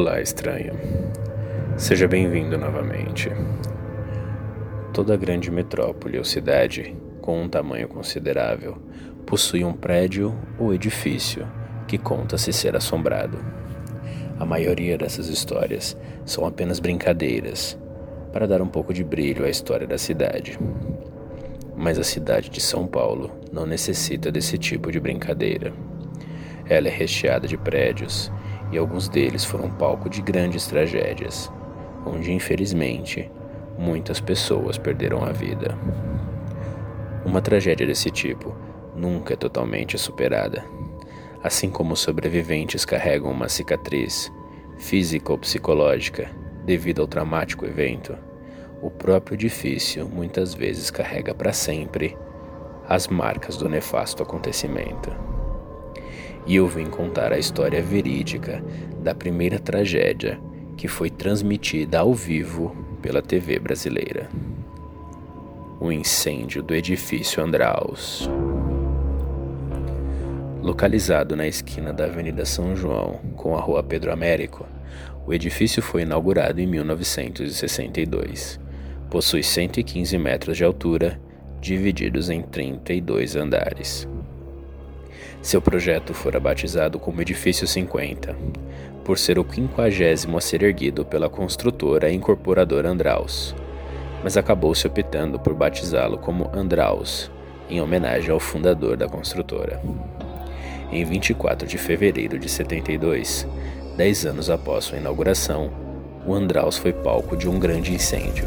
Olá, estranho. Seja bem-vindo novamente. Toda grande metrópole ou cidade, com um tamanho considerável, possui um prédio ou edifício que conta-se ser assombrado. A maioria dessas histórias são apenas brincadeiras para dar um pouco de brilho à história da cidade. Mas a cidade de São Paulo não necessita desse tipo de brincadeira. Ela é recheada de prédios e alguns deles foram palco de grandes tragédias, onde infelizmente muitas pessoas perderam a vida. Uma tragédia desse tipo nunca é totalmente superada. Assim como os sobreviventes carregam uma cicatriz, física ou psicológica, devido ao traumático evento, o próprio edifício muitas vezes carrega para sempre as marcas do nefasto acontecimento e eu vim contar a história verídica da primeira tragédia que foi transmitida ao vivo pela TV brasileira. O incêndio do edifício Andraus. Localizado na esquina da Avenida São João com a Rua Pedro Américo, o edifício foi inaugurado em 1962. Possui 115 metros de altura, divididos em 32 andares. Seu projeto fora batizado como Edifício 50, por ser o quinquagésimo a ser erguido pela construtora e incorporadora Andraus, mas acabou se optando por batizá-lo como Andraus, em homenagem ao fundador da construtora. Em 24 de fevereiro de 72, dez anos após sua inauguração, o Andraus foi palco de um grande incêndio,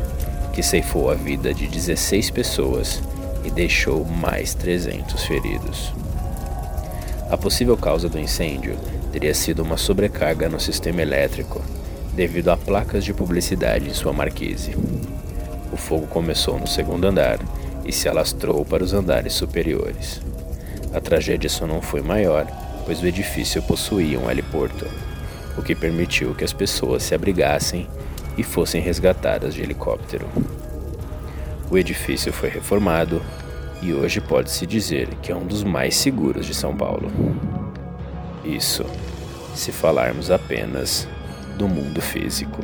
que ceifou a vida de 16 pessoas e deixou mais 300 feridos. A possível causa do incêndio teria sido uma sobrecarga no sistema elétrico, devido a placas de publicidade em sua marquise. O fogo começou no segundo andar e se alastrou para os andares superiores. A tragédia só não foi maior, pois o edifício possuía um heliporto, o que permitiu que as pessoas se abrigassem e fossem resgatadas de helicóptero. O edifício foi reformado e hoje pode-se dizer que é um dos mais seguros de São Paulo. Isso, se falarmos apenas do mundo físico.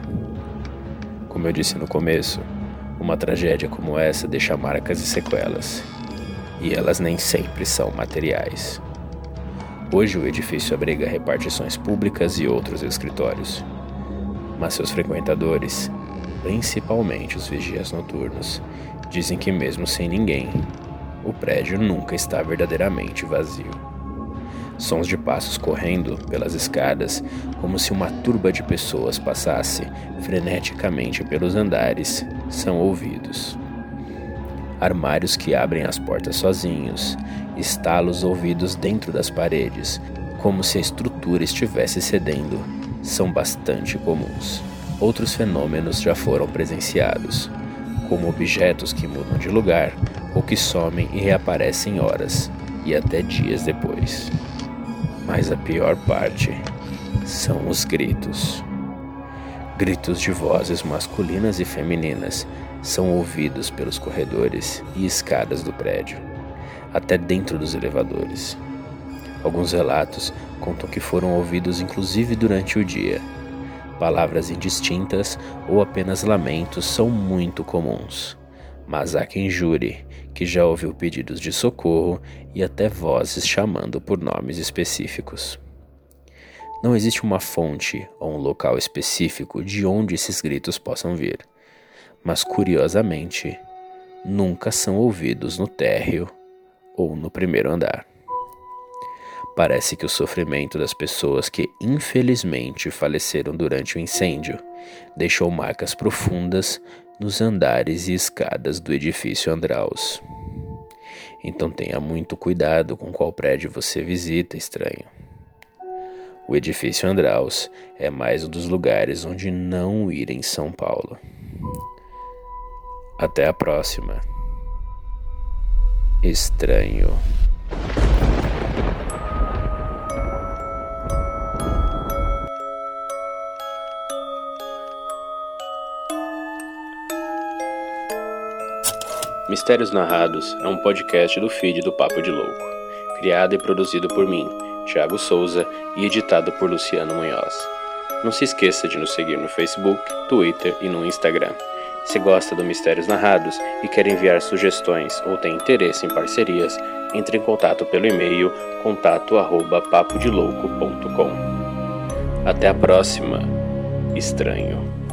Como eu disse no começo, uma tragédia como essa deixa marcas e sequelas, e elas nem sempre são materiais. Hoje o edifício abriga repartições públicas e outros escritórios, mas seus frequentadores, principalmente os vigias noturnos, dizem que, mesmo sem ninguém, o prédio nunca está verdadeiramente vazio. Sons de passos correndo pelas escadas, como se uma turba de pessoas passasse freneticamente pelos andares, são ouvidos. Armários que abrem as portas sozinhos, estalos ouvidos dentro das paredes, como se a estrutura estivesse cedendo, são bastante comuns. Outros fenômenos já foram presenciados, como objetos que mudam de lugar ou que somem e reaparecem horas e até dias depois. Mas a pior parte são os gritos. Gritos de vozes masculinas e femininas são ouvidos pelos corredores e escadas do prédio, até dentro dos elevadores. Alguns relatos contam que foram ouvidos inclusive durante o dia Palavras indistintas ou apenas lamentos são muito comuns, mas há quem jure que já ouviu pedidos de socorro e até vozes chamando por nomes específicos. Não existe uma fonte ou um local específico de onde esses gritos possam vir, mas curiosamente, nunca são ouvidos no térreo ou no primeiro andar. Parece que o sofrimento das pessoas que infelizmente faleceram durante o incêndio deixou marcas profundas nos andares e escadas do edifício Andraus. Então tenha muito cuidado com qual prédio você visita, estranho. O edifício Andraus é mais um dos lugares onde não ir em São Paulo. Até a próxima. Estranho. Mistérios Narrados é um podcast do feed do Papo de Louco, criado e produzido por mim, Thiago Souza, e editado por Luciano Munhoz. Não se esqueça de nos seguir no Facebook, Twitter e no Instagram. Se gosta do Mistérios Narrados e quer enviar sugestões ou tem interesse em parcerias, entre em contato pelo e-mail contato@papodelouco.com. Até a próxima. Estranho.